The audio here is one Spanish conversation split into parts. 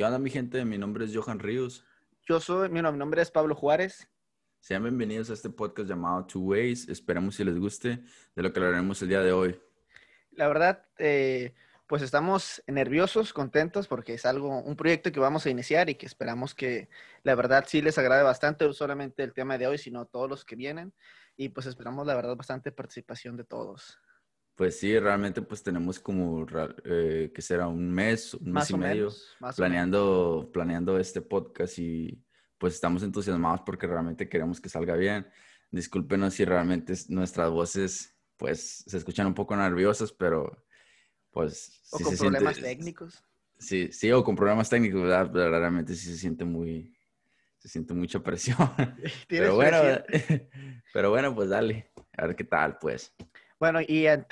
¿Qué onda, mi gente? Mi nombre es Johan Ríos. Yo soy, mi nombre es Pablo Juárez. Sean bienvenidos a este podcast llamado Two Ways. Esperamos si les guste de lo que hablaremos el día de hoy. La verdad, eh, pues estamos nerviosos, contentos, porque es algo, un proyecto que vamos a iniciar y que esperamos que la verdad sí les agrade bastante, no solamente el tema de hoy, sino todos los que vienen. Y pues esperamos la verdad bastante participación de todos. Pues sí, realmente pues tenemos como, eh, que será un mes, un mes y medio planeando, planeando este podcast y pues estamos entusiasmados porque realmente queremos que salga bien. Discúlpenos si realmente nuestras voces pues se escuchan un poco nerviosas, pero pues... O con problemas técnicos. Sí, sí, o con problemas técnicos, ¿verdad? Realmente sí se siente muy, se siente mucha presión. pero bueno, pero bueno, pues dale, a ver qué tal, pues. Bueno, y en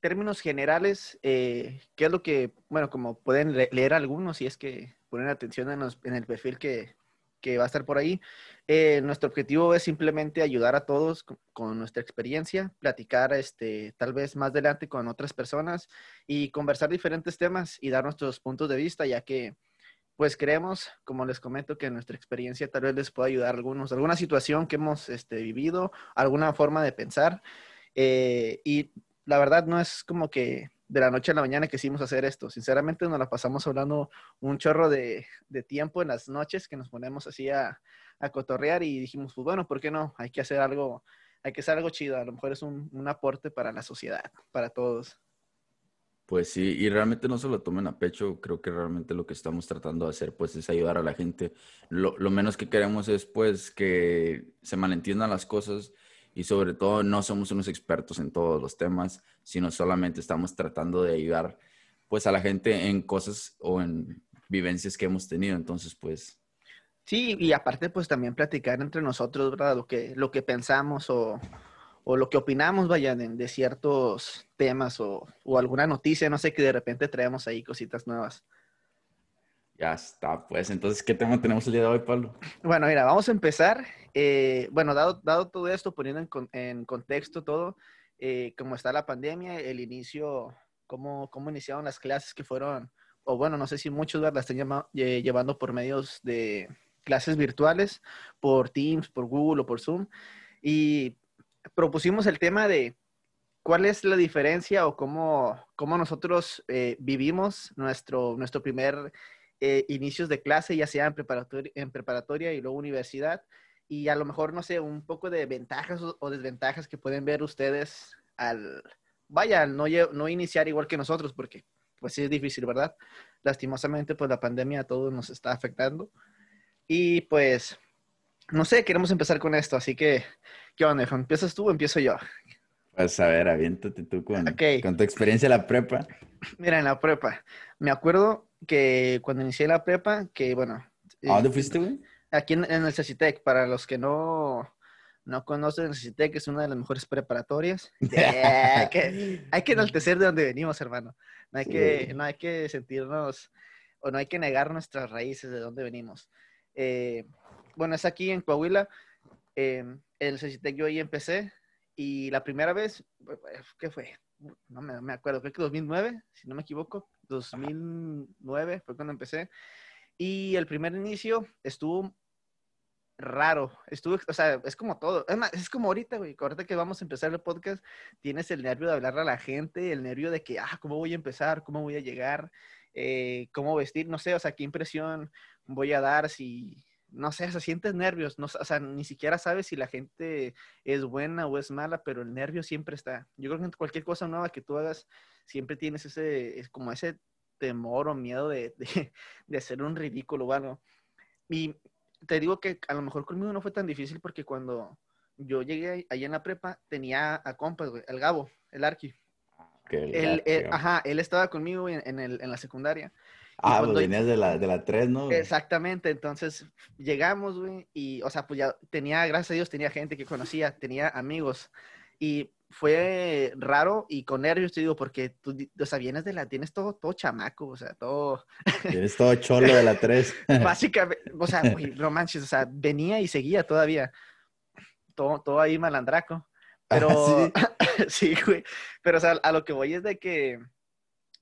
términos generales, eh, ¿qué es lo que, bueno, como pueden leer algunos, si es que ponen atención en, el perfil que, va a estar por ahí, eh, nuestro objetivo es simplemente ayudar a todos con, nuestra experiencia, platicar este, tal vez más adelante con otras personas y conversar diferentes temas y dar nuestros puntos de vista, ya que pues creemos, como les comento, que nuestra experiencia tal vez les pueda ayudar a algunos, alguna situación que hemos este, vivido, alguna forma de pensar. Eh, y la verdad no es como que de la noche a la mañana quisimos hacer esto. Sinceramente nos la pasamos hablando un chorro de, tiempo en las noches que nos ponemos así a, cotorrear y dijimos, pues bueno, ¿por qué no? Hay que hacer algo, hay que hacer algo chido. A lo mejor es un, aporte para la sociedad, para todos. Pues sí, y realmente no se lo tomen a pecho, creo que realmente lo que estamos tratando de hacer pues es ayudar a la gente. Lo, lo menos que queremos es pues que se malentiendan las cosas y sobre todo no somos unos expertos en todos los temas, sino solamente estamos tratando de ayudar pues a la gente en cosas o en vivencias que hemos tenido. Entonces, pues... Sí, y aparte pues también platicar entre nosotros, ¿verdad? Lo que, lo que pensamos o, o lo que opinamos, vayan, de, ciertos temas o, o, alguna noticia, no sé, que de repente traemos ahí cositas nuevas. Ya está, pues entonces, ¿qué tema tenemos el día de hoy, Pablo? Bueno, mira, vamos a empezar. Eh, bueno, dado, dado todo esto, poniendo en, contexto todo, eh, cómo está la pandemia, el inicio, cómo, cómo iniciaron las clases que fueron, o bueno, no sé si muchos las están llevando por medios de clases virtuales, por Teams, por Google o por Zoom, y propusimos el tema de cuál es la diferencia o cómo, cómo nosotros eh, vivimos nuestro, nuestro primer eh, inicios de clase, ya sea en preparatoria, en preparatoria y luego universidad, y a lo mejor, no sé, un poco de ventajas o, desventajas que pueden ver ustedes al, vaya, no, no iniciar igual que nosotros, porque pues sí es difícil, ¿verdad? Lastimosamente, pues la pandemia a todos nos está afectando. Y pues, no sé, queremos empezar con esto, así que, ¿qué onda, ¿Empiezas tú o empiezo yo? Pues a ver, aviéntate tú con, con tu experiencia en la prepa. Mira, en la prepa, me acuerdo que cuando inicié la prepa, que bueno. ¿A dónde fuiste, güey? Aquí en, el CECITEC, para los que no, no conocen, el CECITEC es una de las mejores preparatorias. hay, que, hay que enaltecer de donde venimos, hermano. No hay, que, no hay que sentirnos, o no hay que negar nuestras raíces de dónde venimos. Eh, bueno, es aquí en Coahuila. Eh, el CECITEC yo ahí empecé y la primera vez, ¿qué fue? No me, me acuerdo, creo que 2009, si no me equivoco. 2009 fue cuando empecé. Y el primer inicio estuvo raro. Estuvo, o sea, es como todo. Es, como ahorita, güey. Ahorita que vamos a empezar el podcast, tienes el nervio de hablarle a la gente, el nervio de que, ah, ¿cómo voy a empezar? ¿Cómo voy a llegar? Eh, ¿Cómo vestir? No sé, o sea, qué impresión voy a dar si, no sé, se sientes nervios, no, o sea, ni siquiera sabes si la gente es buena o es mala, pero el nervio siempre está. Yo creo que cualquier cosa nueva que tú hagas, siempre tienes ese, es como ese temor o miedo de, de, hacer un ridículo o algo. Y te digo que a lo mejor conmigo no fue tan difícil porque cuando yo llegué ahí en la prepa, tenía a compas, güey, el Gabo, el Arqui. él, ajá, él estaba conmigo en, el, en la secundaria. Ah, pues venías de la, de la 3, ¿no? Exactamente, entonces llegamos, güey, y, o sea, pues ya tenía, gracias a Dios, tenía gente que conocía, tenía amigos, y fue raro y con nervios, te digo, porque tú, o sea, vienes de la, tienes todo, todo chamaco, o sea, todo... Tienes todo cholo de la 3. Básicamente, o sea, güey, no manches, o sea, venía y seguía todavía, todo, todo ahí malandraco, pero, ¿Ah, sí? sí, güey, pero, o sea, a lo que voy es de que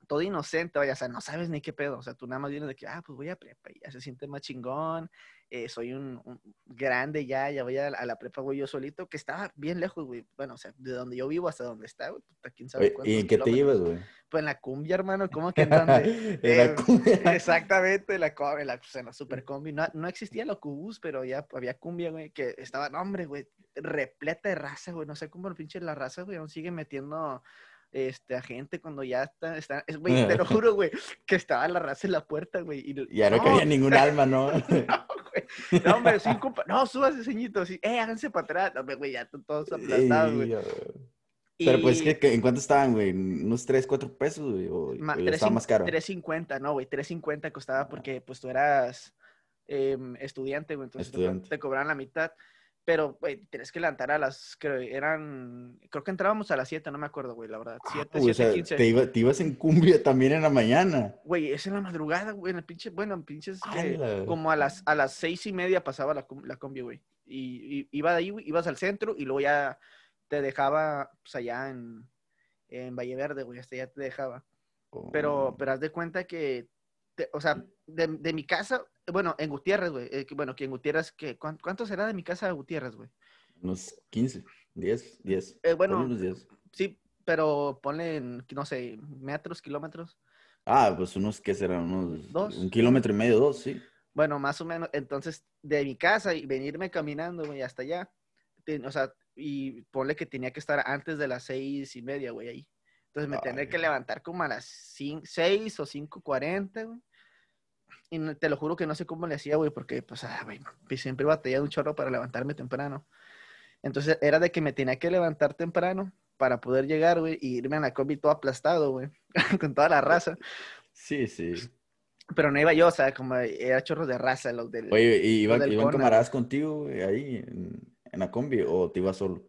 todo inocente, vaya, o sea, no sabes ni qué pedo, o sea, tú nada más vienes de que, ah, pues voy a prepa, y ya se siente más chingón, eh, soy un, un grande ya, ya voy a, a la prepa, güey, yo solito, que estaba bien lejos, güey, bueno, o sea, de donde yo vivo hasta donde está, güey, puta, quién sabe cuántos ¿Y en qué te llevas, güey? Pues en la cumbia, hermano, ¿cómo que en dónde? En la Eh, cumbia. Exactamente, la, en la, pues, en la super combi. No, no existía el Ocubus, pero ya había cumbia, güey, que estaba, no, hombre, güey, repleta de raza, güey. No sé cómo el pinche la raza, güey, aún sigue metiendo este, a gente cuando ya está, está es, güey, te lo juro, güey, que estaba la raza en la puerta, güey. Y, Ya no cabía ningún alma, ¿no? no, güey. No, hombre, sí, compa. No, súbase, ceñito. Sí, eh, háganse para atrás. No, güey, ya t- todos aplastados, güey. Ey, Pero pues, Y- ¿qué, qué- en cuánto estaban, güey? ¿Unos 3, 4 pesos, güey? ¿O, Ma- estaba más caro? 3.50, no, güey, 3.50 costaba porque pues tú eras em, estudiante, güey, entonces te, cobraban la mitad. Pero, güey, tienes que levantar a las, creo, eran, creo que entrábamos a las 7, no me acuerdo, güey, la verdad. 7, Ah, güey, o sea, 7, te, iba- te ibas en cumbia también en la mañana. Güey, es en la madrugada, güey, en el pinche, bueno, en pinches, que ¡Hala! como a las, a las seis y media pasaba la, la combi, güey. Y, y iba de ahí, güey, ibas al centro y luego ya te dejaba, pues allá en, en Valle Verde, güey, hasta allá te dejaba. Pero, Oh, pero haz de cuenta que, o sea, de, de mi casa, bueno, en Gutiérrez, güey, eh, bueno, que en Gutiérrez, que, ¿cuán- ¿cuánto será de mi casa a Gutiérrez, güey? Unos 15, 10, 10. Eh, bueno, unos 10. Sí, pero ponle, en, no sé, metros, kilómetros. Ah, pues unos, ¿qué serán? Unos... Dos. Un kilómetro y medio, dos, sí. Bueno, más o menos, entonces, de mi casa y venirme caminando, güey, hasta allá, o sea, y ponle que tenía que estar antes de las seis y media, güey, ahí. Entonces me tenía Ay. que levantar como a las seis o cinco cuarenta, güey. Y te lo juro que no sé cómo le hacía, güey, porque, pues, ah, güey, siempre batallé un chorro para levantarme temprano. Entonces era de que me tenía que levantar temprano para poder llegar, güey, y irme a la combi todo aplastado, güey, con toda la raza. Sí, sí. Pero no iba yo, o sea, como era chorro de raza, los del... Oye, ¿y iban, del iban camaradas contigo, güey, ahí en, en la combi o te ibas solo?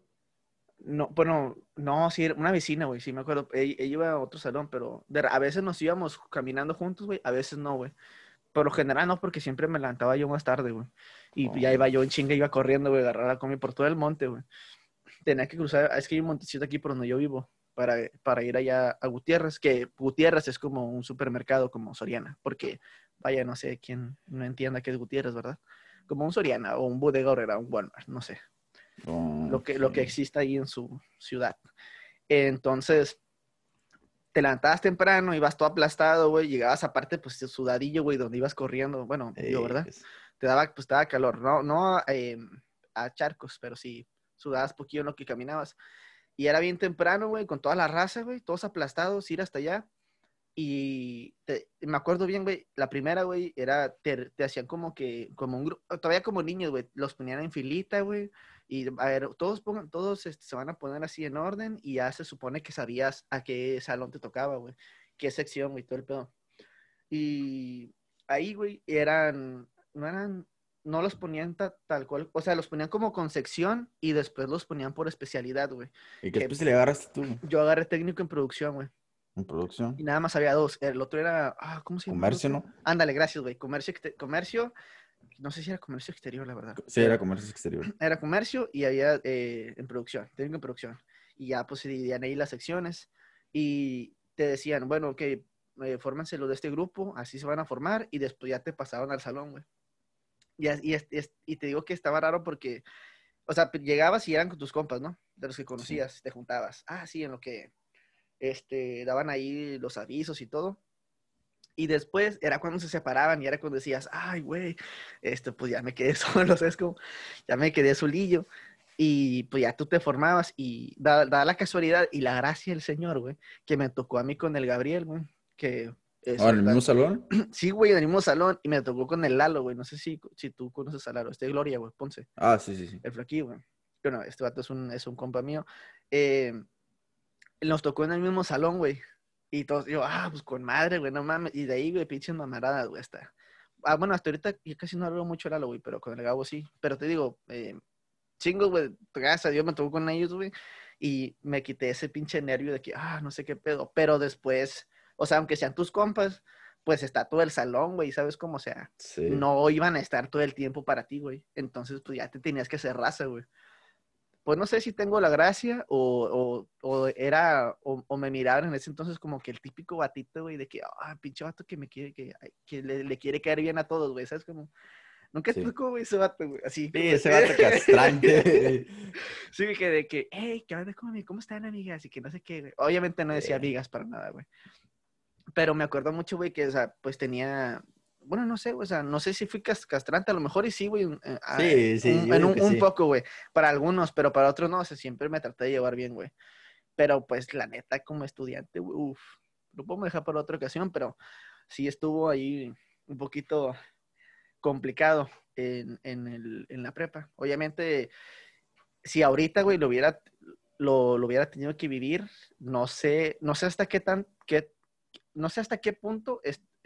No, bueno, no, sí, una vecina, güey, sí me acuerdo. Ella, ella iba a otro salón, pero de- a veces nos íbamos caminando juntos, güey, a veces no, güey. Por lo general no, porque siempre me levantaba yo más tarde, güey. Y Oh. ya iba yo en chinga, iba corriendo, güey, agarrar la combi por todo el monte, güey. Tenía que cruzar, es que hay un montecito aquí por donde yo vivo, para, para ir allá a Gutiérrez, que Gutiérrez es como un supermercado como Soriana, porque, vaya, no sé quién no entienda qué es Gutiérrez, ¿verdad? Como un Soriana o un Bodega Horrera, un Walmart, no sé lo que, lo que Ok. existe ahí en su ciudad. Entonces, te levantabas temprano, ibas todo aplastado, güey, llegabas aparte, pues, sudadillo, güey, donde ibas corriendo, bueno, yo, Ey, ¿verdad? Te daba, pues, te daba calor, no, no eh, a charcos, pero sí, sudabas poquillo en lo que caminabas. Y era bien temprano, güey, con toda la raza, güey, todos aplastados, ir hasta allá. Y te- me acuerdo bien, güey, la primera, güey, era, te, te hacían como que, como un grupo, todavía como niños, güey, los ponían en filita, güey, y a ver, todos, pongan, todos este, se van a poner así en orden y ya se supone que sabías a qué salón te tocaba, güey, qué sección, güey, todo el pedo. Y ahí, güey, eran, no eran, no los ponían ta- tal cual, o sea, los ponían como con sección y después los ponían por especialidad, güey. ¿Y qué le agarraste tú Yo agarré técnico en producción, güey, en producción? y nada más había dos. El otro era, ah, ¿cómo se llama? Comercio? ¿no? Ándale, gracias, güey. Comercio, comercio, no sé si era comercio exterior, la verdad. Sí, era comercio exterior. Era comercio y había eh, en producción, técnico en producción. Y ya pues se dividían ahí las secciones y te decían, bueno, ok, eh, fórmense los de este grupo, así se van a formar y después ya te pasaban al salón, güey. Y, y, te digo que estaba raro porque, o sea, llegabas y eran con tus compas, ¿no? De los que conocías, te juntabas. Ah, sí, en lo que este, daban ahí los avisos y todo. Y después era cuando se separaban y era cuando decías, ay, güey, este, pues ya me quedé solo, ¿sabes? Como, ya me quedé solillo. Y pues ya tú te formabas y da, da la casualidad y la gracia del Señor, güey, que me tocó a mí con el Gabriel, güey, que... es Ahora, ¿en el mismo salón? Sí, güey, en el mismo salón y me tocó con el Lalo, güey. No sé si, si tú conoces a Lalo, este de Gloria, güey, Ponce, Ah, sí, sí, sí. el flaquillo, güey. Bueno, este vato es un, es un compa mío. Eh, nos tocó en el mismo salón, güey. Y todos, yo, ah, pues con madre, güey, no mames. Y de ahí, güey, pinches mamaradas, güey, hasta. Ah, bueno, hasta ahorita yo casi no hablo mucho de Lalo, güey, pero con el Gabo sí. Pero te digo, eh, chingos, güey, gracias a Dios me tocó con ellos, güey. Y me quité ese pinche nervio de que, ah, no sé qué pedo. Pero después, o sea, aunque sean tus compas, pues está todo el salón, güey, ¿sabes cómo sea? Sí. no iban a estar todo el tiempo para ti, güey. Entonces, pues ya te tenías que hacer raza, güey. Pues no sé si tengo la gracia o, o, era, o, me miraron en ese entonces como que el típico batito, güey, de que, ah, pinche vato que me quiere, que, que le, quiere caer bien a todos, güey, ¿sabes? Como, nunca sí. tocó, güey, ese vato, güey, así. Sí, ese vato castrante. sí, que de que, hey, ¿qué onda ¿Cómo, ¿cómo están, amigas? Y que no sé qué, güey. Obviamente no decía amigas para nada, güey. Pero me acuerdo mucho, güey, que, o sea, pues tenía, bueno, no sé, o sea, no sé si fui castrante, a lo mejor y sí, güey. Eh, sí, sí. en un, poco, güey. Para algunos, pero para otros no, o sea, siempre me traté de llevar bien, güey. Pero pues la neta, como estudiante, güey, uff, lo podemos dejar para otra ocasión, pero sí estuvo ahí un poquito complicado en, en, el, en la prepa. Obviamente, si ahorita, güey, lo hubiera, lo, lo, hubiera tenido que vivir, no sé, no sé hasta qué tan, qué, no sé hasta qué punto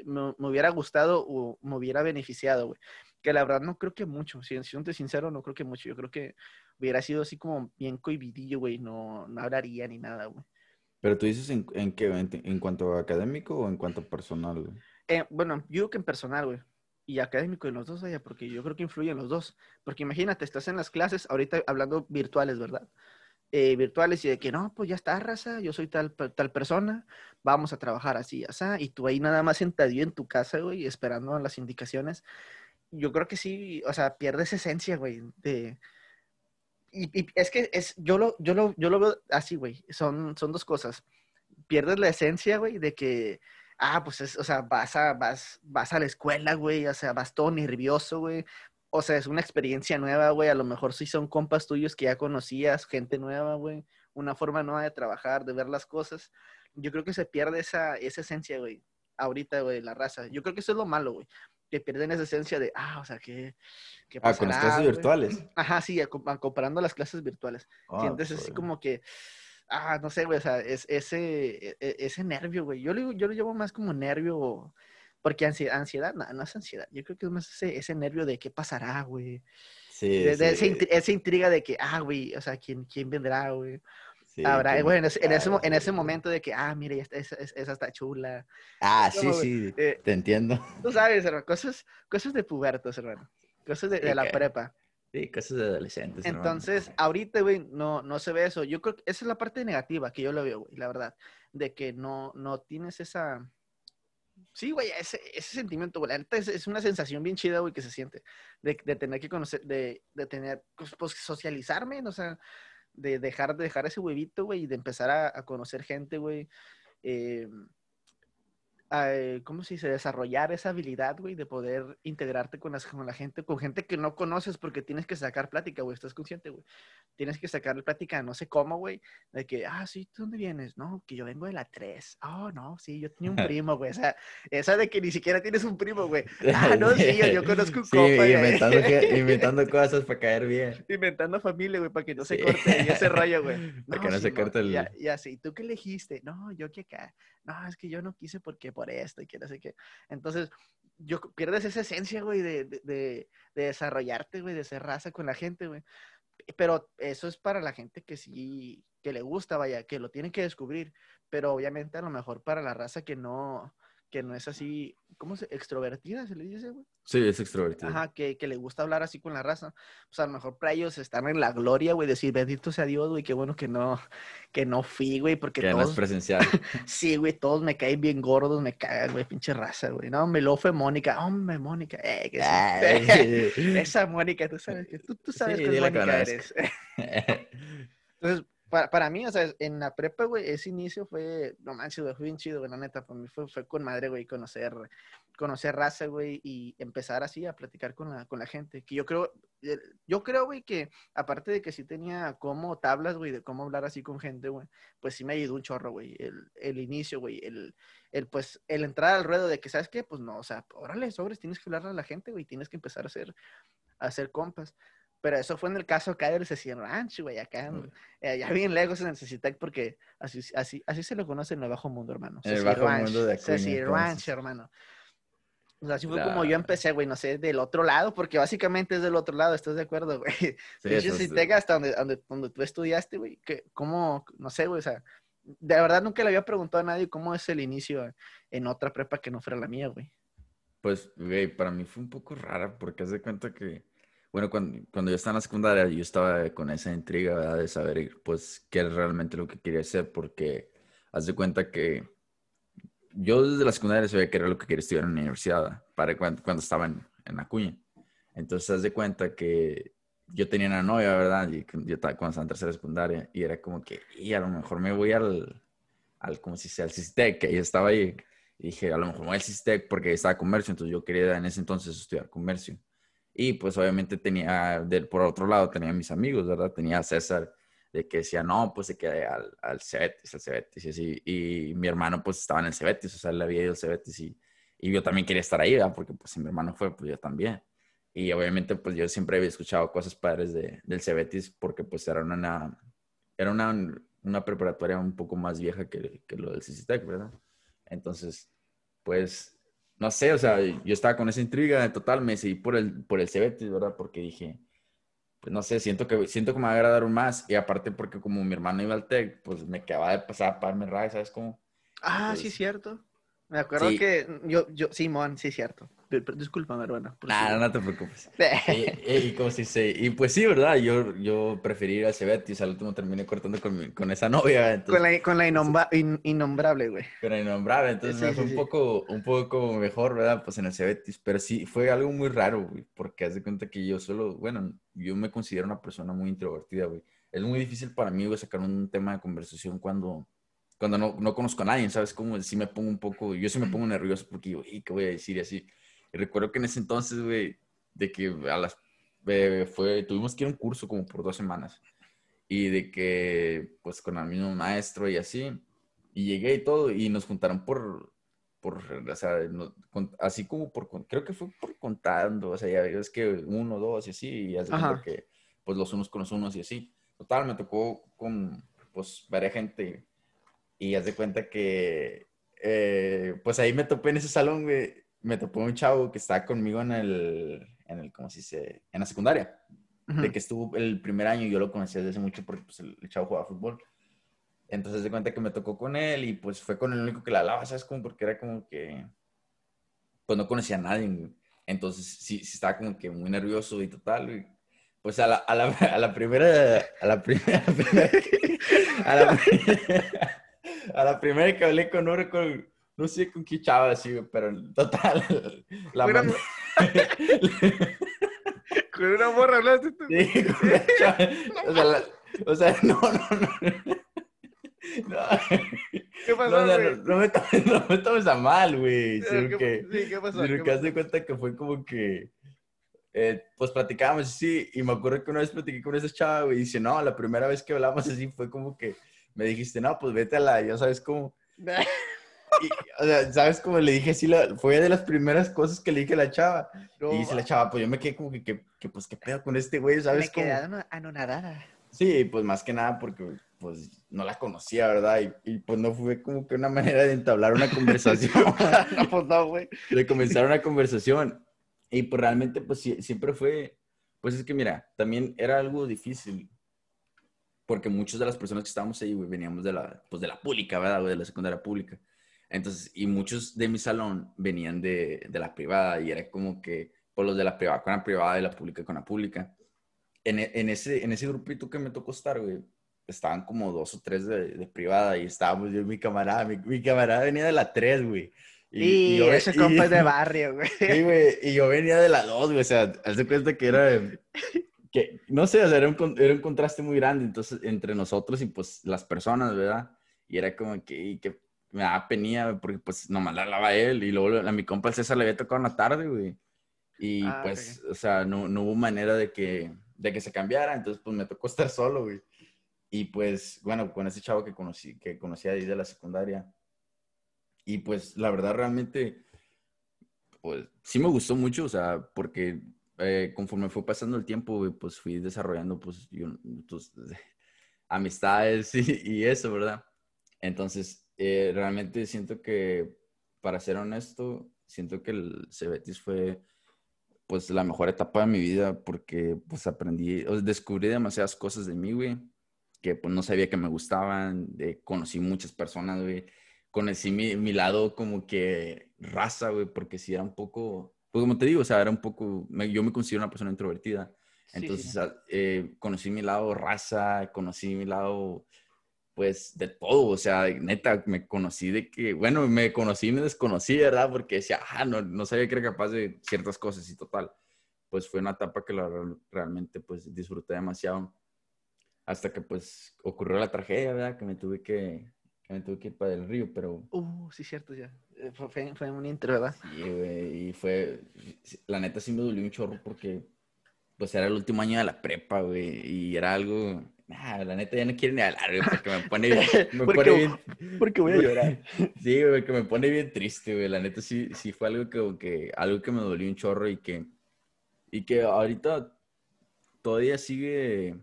me, hubiera gustado o me hubiera beneficiado, güey. Que la verdad no creo que mucho, si, si sincero, no creo que mucho. Yo creo que hubiera sido así como bien cohibidillo, güey, no, no hablaría ni nada, güey. Pero tú dices en, en qué, en, cuanto a académico o en cuanto a personal, güey? Eh, bueno, yo creo que en personal, güey. Y académico en los dos, allá, porque yo creo que influyen los dos. Porque imagínate, estás en las clases, ahorita hablando virtuales, ¿verdad? Eh, virtuales y de que no, pues ya está, raza, yo soy tal, tal persona, vamos a trabajar así, así, y tú ahí nada más sentadillo en tu casa, güey, esperando las indicaciones. Yo creo que sí, o sea, pierdes esencia, güey, de... Y, es que es, yo lo, yo lo, yo lo veo así, güey, son, son dos cosas. Pierdes la esencia, güey, de que, ah, pues es, o sea, vas a, vas, vas a la escuela, güey, o sea, vas todo nervioso, güey, o sea, es una experiencia nueva, güey. A lo mejor sí son compas tuyos que ya conocías, gente nueva, güey. Una forma nueva de trabajar, de ver las cosas. Yo creo que se pierde esa, esa esencia, güey. Ahorita, güey, la raza. Yo creo que eso es lo malo, güey. Que pierden esa esencia de, ah, o sea, ¿qué, qué Ah, con las clases virtuales. Ajá, sí, comparando las clases virtuales. Ah, Sientes así como que, ah, no sé, güey, o sea, es, ese, e, e, ese nervio, güey. Yo, yo lo llevo más como nervio porque ansiedad, ansiedad no, es ansiedad. Yo creo que es más ese, ese nervio de qué pasará, güey. Sí, de, Esa, intriga de que, ah, güey, o sea, ¿quién, quién vendrá, güey? Sí, Habrá, bueno, en ese, en ese, momento de que, ah, mire, esa, esa, está chula. Ah, sí, sí, eh, te entiendo. Tú sabes, hermano, cosas, cosas de pubertos, hermano. Cosas de, la prepa. Sí, cosas de adolescentes. Entonces, ahorita, güey, no, no se ve eso. Yo creo que esa es la parte negativa que yo lo veo, güey, la verdad. De que no, no tienes esa, Sí, güey, ese, ese sentimiento, güey, es, una sensación bien chida, güey, que se siente, de, de tener que conocer, de, de tener, pues, pues, socializarme, o sea, de dejar, de dejar ese huevito, güey, y de empezar a, a conocer gente, güey. Eh, eh, ¿cómo se dice? Desarrollar esa habilidad, güey, de poder integrarte con, las, con la gente, con gente que no conoces porque tienes que sacar plática, güey, estás consciente, güey. Tienes que sacar plática, no sé cómo, güey, de que, ah, sí, ¿tú dónde vienes? No, que yo vengo de la 3. Oh, no, sí, yo tenía un primo, güey. O sea, esa de que ni siquiera tienes un primo, güey. Ah, no, sí, yo, conozco un sí, compa. Inventando, inventando cosas para caer bien. Inventando familia, güey, para que no se corte ese rollo, güey. para que no se corte el... Ya, ya, sí, ¿tú qué elegiste? No, yo que acá no, es que yo no quise porque por esto y que no sé. Entonces, yo pierdes esa esencia, güey, de, de, de, desarrollarte, güey, de ser raza con la gente, güey. Pero eso es para la gente que sí, que le gusta, vaya, que lo tienen que descubrir. Pero obviamente a lo mejor para la raza que no, que no es así, ¿cómo se? Extrovertida, se le dice, güey. Sí, es extrovertida. Ajá, que, que, le gusta hablar así con la raza. Pues a lo mejor para ellos están en la gloria, güey, decir, bendito sea Dios, güey, qué bueno que no, que no fui, güey, porque que todos... no es presencial. sí, güey, todos me caen bien gordos, me cagan, güey, pinche raza, güey. No, me lo fue Mónica. Hombre, Mónica. Eh, que Esa Mónica, tú sabes que tú, tú sabes que Mónica eres. Entonces, para, para, mí, o sea, en la prepa, güey, ese inicio fue, no manches, güey, fue bien chido, güey, la neta, para mí fue, fue con madre, güey, conocer, conocer raza, güey, y empezar así a platicar con la, con la gente, que yo creo, eh, yo creo, güey, que aparte de que sí tenía como tablas, güey, de cómo hablar así con gente, güey, pues sí me ayudó un chorro, güey, el, el inicio, güey, el, el, pues, el entrar al ruedo de que, ¿sabes qué? Pues no, o sea, órale, sobres, tienes que hablarle a la gente, güey, tienes que empezar a hacer, a hacer compas. Pero eso fue en el caso acá del Ceci Ranch, güey, acá, eh, allá bien lejos en el Cecitec, porque así, así, así se lo conoce en el Bajo Mundo, hermano. En el Bajo Mundo de Ceci Ranch, hermano. O sea, así fue como yo empecé, güey, no sé, del otro lado, porque básicamente es del otro lado, ¿estás de acuerdo, güey? Sí, Cecitec hasta donde, donde, donde tú estudiaste, güey, que, ¿cómo, no sé, güey, o sea, de verdad nunca le había preguntado a nadie cómo es el inicio en otra prepa que no fuera la mía, güey. Pues, güey, para mí fue un poco rara, porque haz de cuenta que Bueno, cuando, cuando yo estaba en la secundaria, yo estaba con esa intriga, ¿verdad? De saber, pues, qué es realmente lo que quería hacer, porque haz de cuenta que yo desde la secundaria sabía que era lo que quería estudiar en la universidad, para cuando, cuando estaba en, en Acuña. Entonces, haz de cuenta que yo tenía una novia, ¿verdad? Y yo estaba cuando estaba en tercera secundaria, y era como que, y a lo mejor me voy al, al como si sea, al CISTEC, que ella estaba ahí. Y dije, a lo mejor me voy al CISTEC porque estaba comercio, entonces yo quería en ese entonces estudiar comercio. Y pues obviamente tenía, por otro lado, tenía mis amigos, ¿verdad? Tenía a César, de que decía, no, pues se queda al, al Cebetis, al Cebetis, y así. Y mi hermano pues estaba en el Cebetis, o sea, él había ido al Cebetis y, y yo también quería estar ahí, ¿verdad? Porque pues si mi hermano fue, pues yo también. Y obviamente pues yo siempre había escuchado cosas padres de, del Cebetis porque pues era una, era una, una preparatoria un poco más vieja que, que lo del CICITEC, ¿verdad? Entonces, pues no sé, o sea, yo estaba con esa intriga, en total me decidí por el, por el Cebetis, ¿verdad? Porque dije, pues no sé, siento que, siento que me va a agradar más. Y aparte porque como mi hermano iba al TEC, pues me quedaba de pasar a parme ¿sabes cómo? Ah, sí, cierto. Me acuerdo Sí. que yo, yo, Simón, sí, cierto. Hermano. por Nah, si- no te preocupes. Y, y, como si se, y pues sí, ¿verdad? Yo, yo preferí ir al Cebetis, al último terminé cortando con, mi- con esa novia, entonces, Con la, con la inomba- in- innombrable, güey. con la innombrable, entonces Sí, me sí, fue un sí. poco, un poco mejor, ¿verdad? Pues en el Cebetis, pero sí, fue algo muy raro, güey, porque haz de cuenta que yo solo, bueno, yo me considero una persona muy introvertida, güey. Es muy difícil para mí, güey, sacar un tema de conversación cuando, cuando no, no conozco a nadie, ¿sabes? Como sí me pongo un poco, yo sí me pongo nervioso porque digo, ¿y qué voy a decir? Y así. Y recuerdo que en ese entonces, güey, de que a las, eh, fue, tuvimos que ir a un curso como por dos semanas. Y de que, pues, con el mismo maestro y así. Y llegué y todo, y nos juntaron por, por, o sea, no- con- así como por, creo que fue por contando, o sea, ya ves que uno, dos y así, y Ajá. que, pues, los unos con los unos y así. Total, me tocó con, pues, varias gente, y haz de cuenta que, eh, pues, ahí me topé en ese salón, güey, me topó un chavo que estaba conmigo en el, en el, ¿cómo se dice? En la secundaria de que estuvo el primer año, yo lo conocía desde hace mucho porque pues, el, el chavo jugaba fútbol. Entonces de cuenta que me tocó con él y pues fue con el único que la hablaba, ¿sabes? Como porque era como que, pues no conocía a nadie. Entonces sí, sí estaba como que muy nervioso y total. Pues a la, a la, a la primera, a la primera, a la, a la primera que hablé con, no recuerdo, no sé con qué chava así, pero total, la Fuera- mandé- Con una morra hablaste tú. Sí, con una chava. O sea, la- o sea, no, no, no. No, ¿Qué no, pasó, o sea, güey? no, no me tomes, no me tomes a mal, güey. Sino ¿Qué- que, Sí, ¿qué pasó? sino ¿Qué que pasó? de cuenta que fue como que, eh, pues platicábamos así, y me acuerdo que una vez platiqué con esa chava, güey, y dice, no, la primera vez que hablamos así fue como que me dijiste, no, pues vete a la, ya sabes cómo. Y, o sea, ¿sabes cómo le dije así? La, fue de las primeras cosas que le dije a la chava. No, y dice la chava, pues yo me quedé como que, que, que, pues, ¿qué pedo con este güey? ¿Sabes me cómo? quedé ano- anonadada. Sí, pues más que nada porque pues no la conocía, ¿verdad? Y, y, pues no fue como que una manera de entablar una conversación, no, pues no, güey. de comenzar una conversación. Y pues realmente pues sí- siempre fue, pues es que mira, también era algo difícil porque muchas de las personas que estábamos ahí, güey, veníamos de la, pues de la pública, ¿verdad? güey? De la secundaria pública. Entonces, y muchos de mi salón venían de, de la privada y era como que, pues los de la privada con la privada y la pública con la pública. En, e- en, ese, en ese grupito que me tocó estar, güey, estaban como dos o tres de, de privada y estábamos yo y mi camarada, mi, mi camarada venía de la tres, güey. Y, yo- ese y- compa es de barrio, güey. Sí, güey, y yo venía de la 2, güey, o sea, haz de cuenta que era, que, no sé, o sea, era un, era un contraste muy grande, entonces, entre nosotros y, pues, las personas, ¿verdad? Y era como que, y que me daba penía, güey, porque, pues, nomás la hablaba él, y luego a mi compa el César le había tocado en la tarde, güey, y, Ah, pues, o sea, no, no hubo manera de que, de que se cambiara, entonces, pues, me tocó estar solo, güey. Y, pues, bueno, con ese chavo que conocí, que conocía ahí de la secundaria, y, pues, la verdad, realmente pues sí me gustó mucho, o sea, porque eh, conforme fue pasando el tiempo, güey, pues fui desarrollando, pues, yo, pues, amistades y, y eso, ¿verdad? Entonces, eh, realmente siento que, para ser honesto, siento que el Cebetis fue, pues, la mejor etapa de mi vida porque, pues, aprendí, o descubrí demasiadas cosas de mí, güey, que, pues, no sabía que me gustaban, eh, conocí muchas personas, güey, conocí mi, mi lado como que raza, güey, porque sí era un poco, pues como te digo, o sea, era un poco, me- yo me considero una persona introvertida, Entonces, eh, conocí mi lado raza, conocí mi lado, pues, de todo. O sea, neta, me conocí de que, bueno, me conocí y me desconocí, ¿verdad? Porque decía, ah, no, no sabía que era capaz de ciertas cosas y total. Pues fue una etapa que la, realmente, pues, disfruté demasiado. Hasta que, pues, ocurrió la tragedia, ¿verdad? Que me tuve que, que me tuve que ir para el río, pero... Uh, sí, cierto, ya. Eh, fue, fue un intro, ¿verdad? Sí, güey, y fue... La neta sí me dolió un chorro porque pues era el último año de la prepa, güey, y era algo, nah, la neta ya no quiero ni hablar, güey, porque me pone bien, me porque, pone bien, porque voy a llorar. Sí, güey, que me pone bien triste, güey, la neta sí, sí fue algo que, que, algo que me dolió un chorro y que, y que ahorita todavía sigue,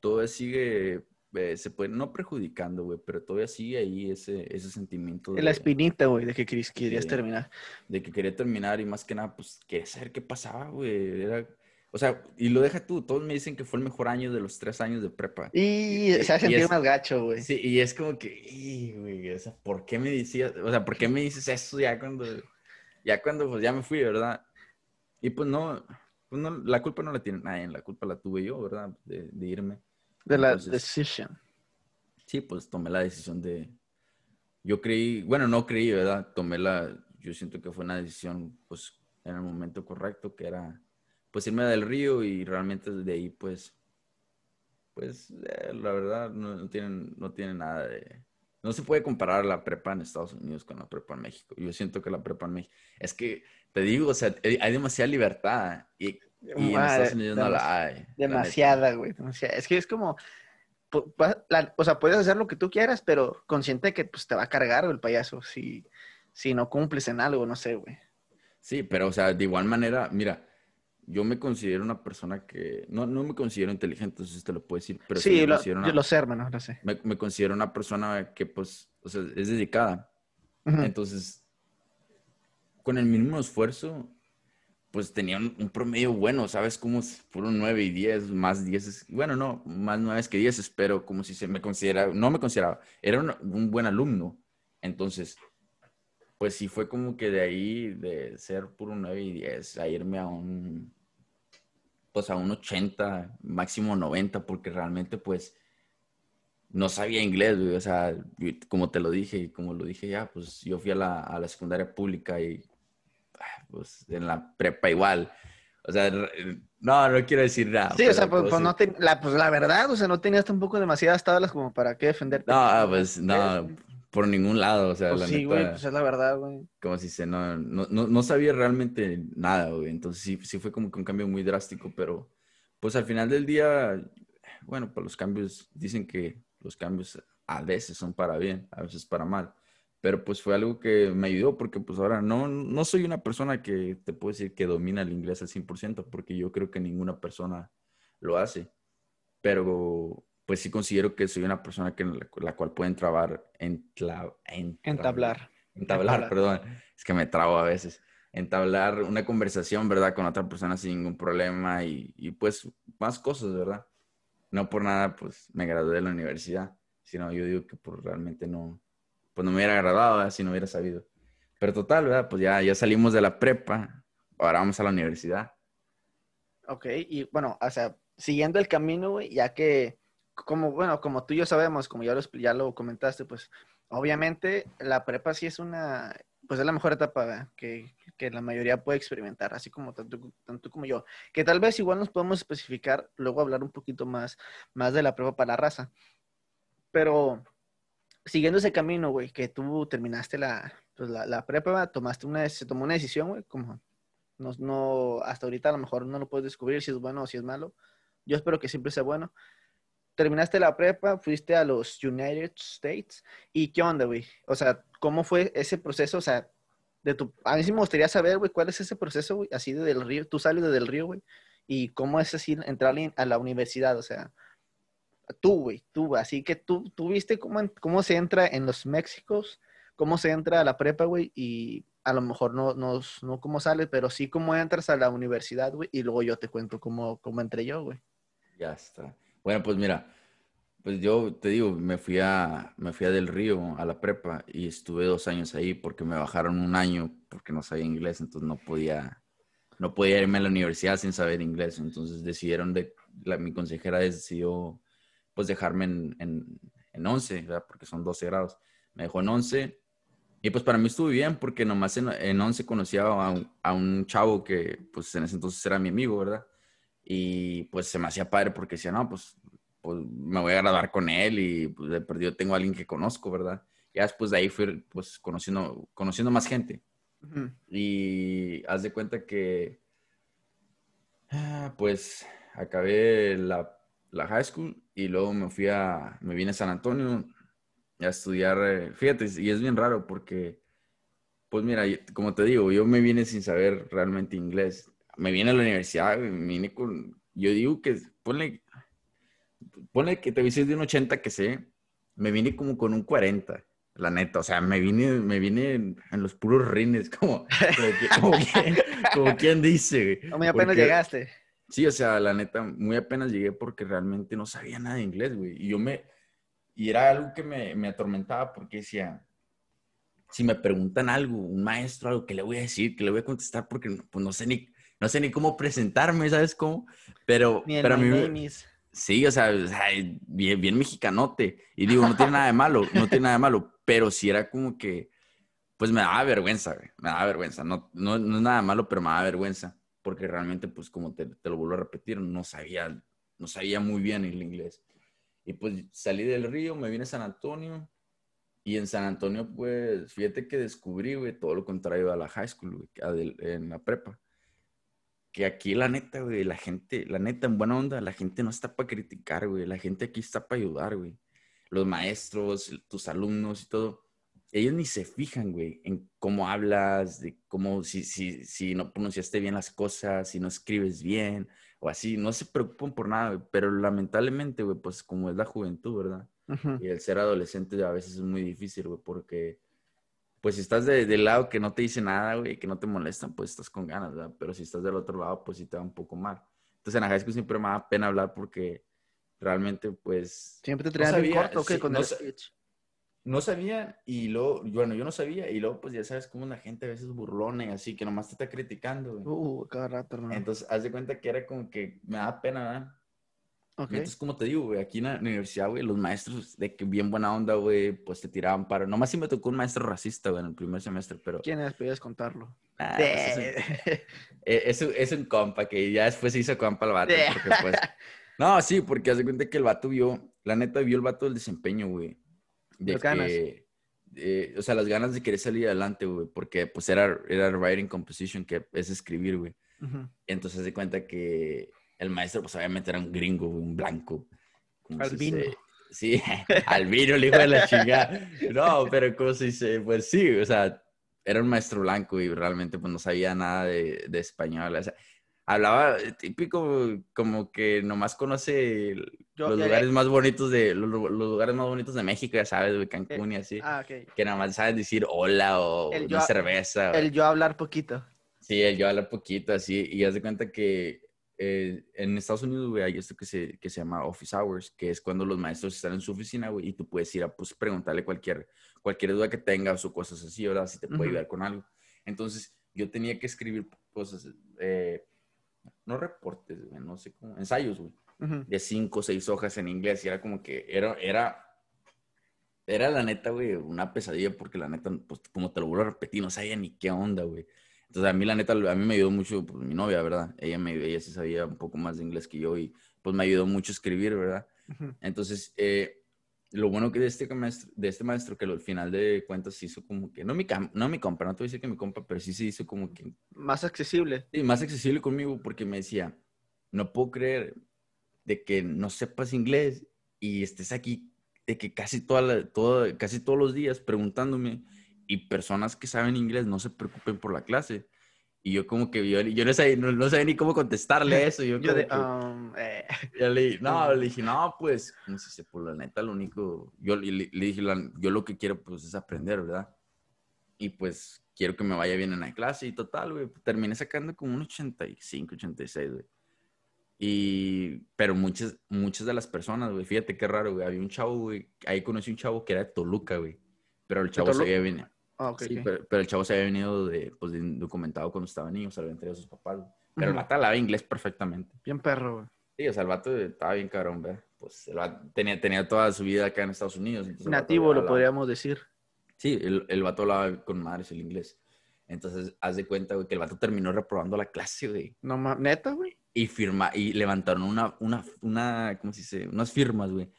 todavía sigue eh, se puede, no perjudicando, güey, pero todavía sigue ahí ese, ese sentimiento. De, la espinita, güey, de que querías terminar. De que quería terminar y más que nada, pues, quería saber qué pasaba, güey. Era, o sea, y lo deja tú, todos me dicen que fue el mejor año de los tres años de prepa. Y, se ha sentido más gacho, güey. Sí, y es como que, güey, o sea, ¿por qué me decías, o sea, ¿por qué me dices eso ya cuando, ya cuando, pues, ya me fui, ¿verdad? Y pues no, pues no, la culpa no la tiene nadie, la culpa la tuve yo, ¿verdad? De, de irme. De la decisión. Sí, pues tomé la decisión de... Yo creí, bueno, no creí, ¿verdad? Tomé la... Yo siento que fue una decisión, pues, en el momento correcto, que era, pues, irme del río y realmente desde ahí, pues, pues, eh, la verdad, no, tienen, no tienen nada de... No se puede comparar la prepa en Estados Unidos con la prepa en México. Yo siento que la prepa en México... Es que, te digo, o sea, hay demasiada libertad y y en Estados Unidos no la hay. Demasiada, güey. Es que es como, o sea, puedes hacer lo que tú quieras, pero consciente de que pues, te va a cargar el payaso si, si no cumples en algo, no sé, güey. Sí, pero, o sea, de igual manera, mira, yo me considero una persona que, no, no me considero inteligente, entonces te lo puedo decir, pero sí, lo, yo lo sé, hermano, lo sé. Me, considero una persona que, pues, o sea, es dedicada. Entonces, con el mínimo esfuerzo, pues tenía un, promedio bueno, ¿sabes? Como fueron 9 y 10, más 10, bueno, no, más 9 que 10, pero como si se me consideraba, no me consideraba, era un, buen alumno. Entonces, pues sí fue como que de ahí, de ser puro 9 y 10, a irme a un, pues a un 80, máximo 90, porque realmente pues no sabía inglés, o sea, como te lo dije y como lo dije ya, pues yo fui a la, a la secundaria pública y pues en la prepa igual. O sea, no, no quiero decir nada. Sí, o sea, pues, pues no la, pues la verdad, o sea, no tenías tampoco demasiadas tablas como para qué defenderte. No, pues no, por ningún lado, o sea, pues sí, güey, pues es la verdad, güey. Como si se, no, no, no, sabía realmente nada, güey. Entonces sí, sí fue como que un cambio muy drástico, pero pues al final del día, bueno, pues los cambios, dicen que los cambios a veces son para bien, a veces para mal pero pues fue algo que me ayudó porque pues ahora no, no soy una persona que te puedo decir que domina el inglés al 100% porque yo creo que ninguna persona lo hace, pero pues sí considero que soy una persona que la, cual pueden trabar, en entablar. Entablar, perdón, es que me trabo a veces. Entablar una conversación, ¿verdad? Con otra persona sin ningún problema y, y pues más cosas, ¿verdad? No por nada, pues me gradué de la universidad, sino yo digo que por realmente no, pues no me hubiera agradado si no hubiera sabido. Pero total, ¿verdad? Pues ya, ya salimos de la prepa, ahora vamos a la universidad. Ok, y bueno, o sea, siguiendo el camino, güey, ya que, como, bueno, como tú y yo sabemos, como ya lo, ya lo comentaste, pues obviamente la prepa sí es una, pues es la mejor etapa que, que, la mayoría puede experimentar, así como tanto, tanto como yo. Que tal vez igual nos podemos especificar, luego hablar un poquito más, más de la prepa para la raza. Pero siguiendo ese camino, güey, que tú terminaste la, pues, la, la prepa, tomaste una, se tomó una decisión, güey, como no, no, hasta ahorita a lo mejor no lo puedes descubrir si es bueno o si es malo. Yo espero que siempre sea bueno. Terminaste la prepa, fuiste a los United States. ¿Y qué onda, güey? O sea, ¿cómo fue ese proceso? O sea, de tu... A mí sí me gustaría saber, güey, cuál es ese proceso, güey, así de del río. Tú sales desde el río, güey. ¿Y cómo es así entrar a la universidad? O sea, Tú, güey, tú, así que tú, tú viste cómo, cómo se entra en los Méxicos, cómo se entra a la prepa, güey, y a lo mejor no, no, no cómo sale, pero sí cómo entras a la universidad, güey, y luego yo te cuento cómo, cómo entré yo, güey. Ya está. Bueno, pues mira, pues yo te digo, me fui a, me fui a Del Río a la prepa y estuve dos años ahí porque me bajaron un año porque no sabía inglés, entonces no podía, no podía irme a la universidad sin saber inglés. Entonces decidieron, de, la, mi consejera decidió pues dejarme en, en, en 11, ¿verdad? porque son 12 grados. Me dejó en 11 y pues para mí estuvo bien porque nomás en, en 11 conocía a un, a un, chavo que pues en ese entonces era mi amigo, ¿verdad? Y pues se me hacía padre porque decía, no, pues, pues me voy a graduar con él y pues de perdido tengo a alguien que conozco, ¿verdad? Ya después de ahí fui pues conociendo, conociendo más gente. Y haz de cuenta que, ah, pues, acabé la, la, high school y luego me fui a, me vine a San Antonio a estudiar. Eh, fíjate, y es bien raro porque, pues mira, como te digo, yo me vine sin saber realmente inglés. Me vine a la universidad, me vine con, yo digo que, ponle, ponle que te dices de un 80 que sé, me vine como con un 40 la neta, o sea, me vine, me vine en, los puros rines, como, como, quien dice. Muy apenas llegaste. Sí, o sea, la neta, muy apenas llegué porque realmente no sabía nada de inglés, güey. Y yo me, y era algo que me, me atormentaba porque decía, si me preguntan algo, un maestro, algo, que le voy a decir? que le voy a contestar? Porque pues, no sé ni, no sé ni cómo presentarme, ¿sabes cómo? Pero, pero a mí... Sí, o sea, bien, bien mexicanote. Y digo, no tiene nada de malo, no tiene nada de malo pero sí era como que, pues me daba vergüenza, me daba vergüenza. No, no, no, es nada malo, pero me daba vergüenza, porque realmente, pues como te, te, lo vuelvo a repetir, no sabía, no sabía muy bien el inglés. Y pues salí del río, me vine a San Antonio, y en San Antonio, pues, fíjate que descubrí, güey, todo lo contrario a la high school, güey, en la prepa. Que aquí, la neta, güey, la gente, la neta, en buena onda, la gente no está para criticar, güey. La gente aquí está para ayudar, güey los maestros, tus alumnos y todo, ellos ni se fijan, güey, en cómo hablas, de cómo, si, si, si no pronunciaste bien las cosas, si no escribes bien o así, no se preocupan por nada, güey, pero lamentablemente, güey, pues como es la juventud, ¿verdad? Y el ser adolescente a veces es muy difícil, güey, porque pues si estás de, del lado que no te dice nada, güey, que no te molestan, pues estás con ganas, ¿verdad? Pero si estás del otro lado, pues sí te va un poco mal. Entonces en la high school siempre me da pena hablar porque realmente pues... Siempre te traían no corto, ¿qué? Con no, no sabía y luego, bueno, yo no sabía y luego pues ya sabes cómo la gente a veces burlona y así, que nomás te está criticando, güey. Uh, cada rato, ¿no? Entonces, haz de cuenta que era como que me da pena, ¿verdad? Okay. Entonces, como te digo, güey, aquí en la universidad, güey, los maestros de que bien buena onda, güey, pues te tiraban para... Nomás sí me tocó un maestro racista, güey, en el primer semestre, pero... ¿Quién es? Podías contarlo. Ah, pues, es, un, es, un, compa que ya después se hizo compa el vato, porque pues... No, sí, porque hace cuenta que el vato vio, la neta vio el vato del desempeño, güey. De que, eh, o sea, las ganas de querer salir adelante, güey, porque pues era, era writing composition, que es escribir, güey. Entonces hace cuenta que el maestro, pues obviamente era un gringo, un blanco. Albino. sí, albino, el hijo de la chingada. No, pero ¿cómo se dice? Pues sí, o sea, era un maestro blanco y realmente pues no sabía nada de, de español. O sea, hablaba típico como que nomás conoce los lugares más bonitos de los, lugares más bonitos de México, ya sabes, de Cancún y así. Ah, okay. Que nada más sabes decir hola o una cerveza. El yo hablar poquito. Sí, el yo hablar poquito, así. Y haz de cuenta que eh, en Estados Unidos, güey, hay esto que se, que se llama office hours, que es cuando los maestros están en su oficina, güey, y tú puedes ir a pues, preguntarle cualquier, cualquier duda que tengas o cosas así, ¿verdad? Si te puede ayudar con algo. Entonces, yo tenía que escribir cosas. Eh, no reportes, no sé cómo, ensayos, güey, de cinco o seis hojas en inglés y era como que era, era, era la neta, güey, una pesadilla porque la neta, pues como te lo vuelvo a repetir, no sabía ni qué onda, güey. Entonces a mí la neta, a mí me ayudó mucho pues, mi novia, ¿verdad? Ella, me, ella sí sabía un poco más de inglés que yo y pues me ayudó mucho a escribir, ¿verdad? Entonces, eh, lo bueno que de este maestro, de este maestro que al final de cuentas se hizo como que, no mi, no mi compa, no te voy a decir que mi compa, pero sí se hizo como que... Más accesible. Sí, más accesible conmigo porque me decía, no puedo creer de que no sepas inglés y estés aquí, de que casi, toda toda, casi todos los días preguntándome y personas que saben inglés no se preocupen por la clase. Y yo como que yo, yo no, sabía, no, sabía ni cómo contestarle eso. Yo, yo de, um, eh. le, no, le dije, no, pues, como si se, por la neta, lo único, yo le, dije, yo lo que quiero, pues, es aprender, ¿verdad? Y pues, quiero que me vaya bien en la clase y total, güey, terminé sacando como un 85, 86, güey. Y, pero muchas, muchas de las personas, güey, fíjate qué raro, güey, había un chavo, güey, ahí conocí un chavo que era de Toluca, güey, pero el chavo se veía bien, Ah, ok, Sí, pero, pero el chavo se había venido de, pues, de documentado cuando estaba niño, se lo había entregado a sus papás. güey. Pero el vato hablaba inglés perfectamente. Bien perro, güey. Sí, o sea, el vato estaba bien cabrón, ¿verdad? Pues el vato tenía, tenía toda su vida acá en Estados Unidos. Nativo, lo podríamos decir. Sí, el, el vato hablaba con madres el inglés. Entonces, haz de cuenta, güey, que el vato terminó reprobando la clase, güey. No ma- neta, güey. Y, firma, y levantaron una, una, una, ¿cómo se dice? Unas firmas, güey,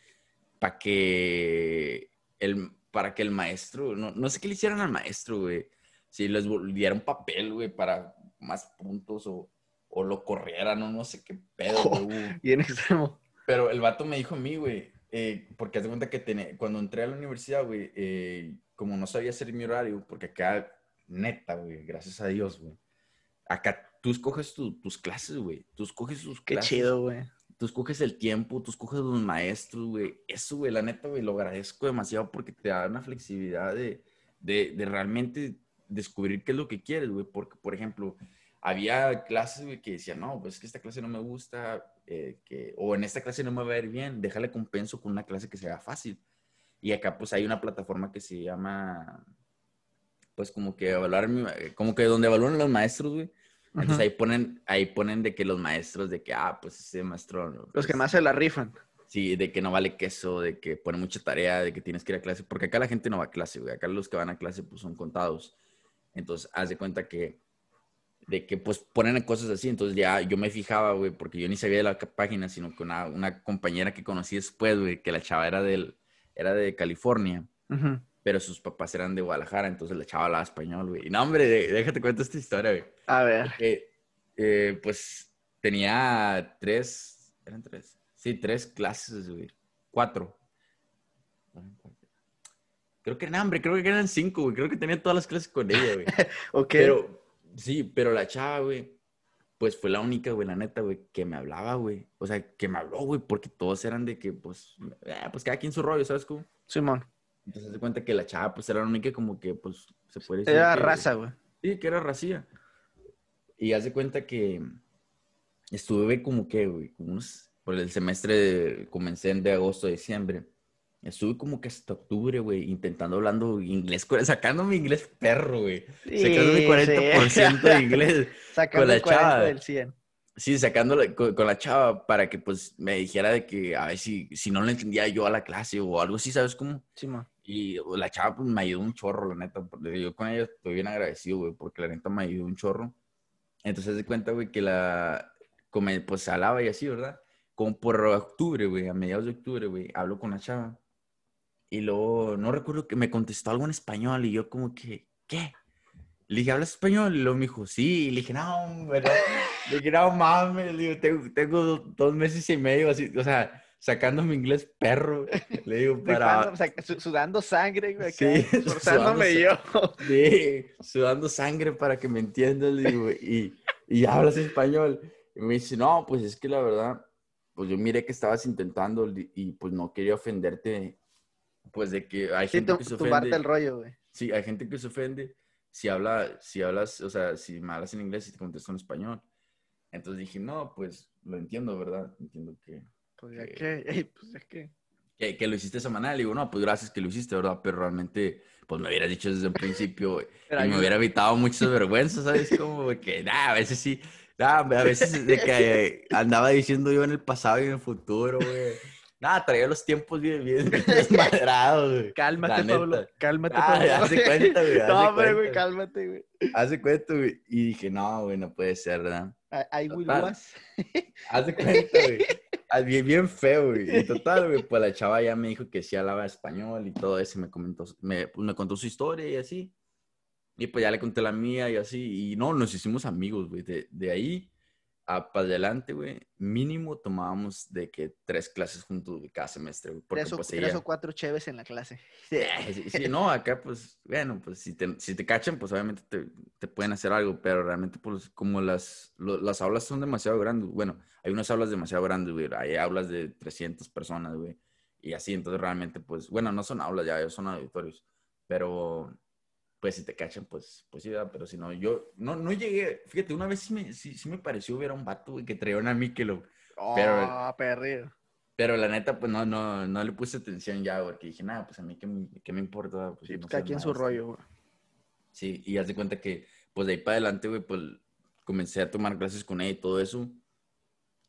para que el, para que el maestro, no, no sé qué le hicieran al maestro, güey. Si les un papel, güey, para más puntos o, o lo corrieran o no sé qué pedo, güey. hubo. Bien extremo. Pero el vato me dijo a mí, güey, eh, porque haz de cuenta que tenía- cuando entré a la universidad, güey, eh, como no sabía hacer mi horario, porque acá, neta, güey, gracias a Dios, güey, acá tú escoges tu- tus clases, güey, tú escoges tus Qué clases, chido, güey. Tú escoges el tiempo, tú escoges los maestros, güey, eso, güey, la neta, güey, lo agradezco demasiado porque te da una flexibilidad de, de, de realmente descubrir qué es lo que quieres, güey, porque, por ejemplo, había clases, güey, que decían, no, pues es que esta clase no me gusta, eh, que, o en esta clase no me va a ir bien, déjale compenso con una clase que sea fácil. Y acá, pues, hay una plataforma que se llama, pues, como que evaluar, como que donde evalúan los maestros, güey. Entonces ahí ponen, ahí ponen de que los maestros, de que, ah, pues ese maestro. Los que pues, más se la rifan. Sí, de que no vale queso, de que pone mucha tarea, de que tienes que ir a clase, porque acá la gente no va a clase, güey. Acá los que van a clase, pues son contados. Entonces, haz de cuenta que, de que, pues ponen cosas así. Entonces, ya yo me fijaba, güey, porque yo ni sabía de la página, sino que una, una compañera que conocí después, güey, que la chava era, del, era de California, Ujú. Pero sus papás eran de Guadalajara, entonces la chava hablaba español, güey. Y no, hombre, déjate cuento esta historia, güey. A ver. Eh, eh, pues tenía tres, eran tres, sí, tres clases, güey, cuatro. Creo que eran, hombre, creo que eran cinco, güey, creo que tenía todas las clases con ella, güey. Ok. Pero, sí, pero la chava, güey, pues fue la única, güey, la neta, güey, que me hablaba, güey. O sea, que me habló, güey, porque todos eran de que, pues, eh, pues cada quien su rollo, ¿sabes cómo? Simón. Entonces se cuenta que la chava, pues, era la única como que, pues, se puede decir Era que- raza, güey. Sí, que era racía. Y haz de cuenta que estuve como que, güey, como unos, por el semestre, de- comencé en de agosto a diciembre. Estuve como que hasta octubre, güey, intentando hablando inglés, sacando mi inglés perro, güey. Sacando mi Sí, 40% de inglés. Sacando con la el 40 chava. del 100. Sí, sacándole con, con la chava para que, pues, me dijera de que, a ver si, si no le entendía yo a la clase o algo así, ¿sabes cómo? Simón. Y la chava pues, me ayudó un chorro, la neta. Yo con ella estoy bien agradecido, güey, porque la neta me ayudó un chorro. Entonces, de cuenta, güey, que la. Pues hablaba y así, ¿verdad? Como por octubre, güey, a mediados de octubre, güey, hablo con la chava. Y luego, no recuerdo que me contestó algo en español y yo, como que, ¿qué? Le dije, ¿hablas español? Y luego me dijo, sí. Y le dije, no, no. Le dije, no mames. Le digo, tengo, tengo do- dos meses y medio así, o sea, sacando mi inglés perro. Le digo, para. Sudando sangre, güey. Sí, sudando yo. Sí, sudando sangre para que me entiendas, le digo, y, y hablas español. Y me dice, no, pues es que la verdad, pues yo miré que estabas intentando y pues no quería ofenderte, pues de que hay Sí, gente que se ofende. el rollo, güey. Sí, hay gente que se ofende si habla, si hablas, o sea, si me hablas en inglés y te contesto en español. Entonces dije, no, pues lo entiendo, ¿verdad? Entiendo que, Pues ya que- pues ya que. que, que lo hiciste semanal. Digo, no, pues gracias que lo hiciste, ¿verdad? Pero realmente, pues me hubieras dicho desde un principio, y me hubiera evitado muchas vergüenzas, ¿sabes? Como que, nah, a veces sí, nah, a veces de que andaba diciendo yo en el pasado y en el futuro, güey. Nada, traía los tiempos bien, bien desmadrados, güey. Cálmate, La Pablo. neta. Cálmate, Ah, Pablo. haz de cuenta, güey, No, hombre, güey, cálmate, güey. Haz de cuenta, güey. Y dije, no, güey, no puede ser, ¿verdad? Was. Haz de cuenta, güey. Ah, Bien, bien feo, güey. Y total, güey, pues la chava ya me dijo que sí hablaba español y todo eso. y Me comentó, me, pues, me contó su historia y así. Y pues ya le conté la mía y así. Y no, nos hicimos amigos, güey. De, de ahí a para adelante, güey, mínimo tomábamos de que tres clases juntos güey, cada semestre, güey. Porque Tres o, pues tres ella... o cuatro cheves en la clase. Sí, sí, no, acá pues, bueno, pues si te, si te cachan, pues obviamente te, te pueden hacer algo, pero realmente pues como las, lo- las aulas son demasiado grandes, bueno, hay unas aulas demasiado grandes, güey, hay aulas de 300 personas, güey, y así, entonces realmente pues, bueno, no son aulas ya, son auditorios, pero pues si te cachan, pues, pues sí, pero si no, yo no, no llegué, fíjate, una vez sí me, sí, sí me pareció ver a un vato, güey, que traía una Michelob, Pero- Oh, perrillo. pero la neta, pues no, no, no le puse atención ya, porque dije, nada, pues a mí qué, me- qué me importa. Pues, Sí, no pues cada quien su este". rollo, güey. Sí, y haz de cuenta que, pues de ahí para adelante, güey, pues comencé a tomar clases con ella y todo eso.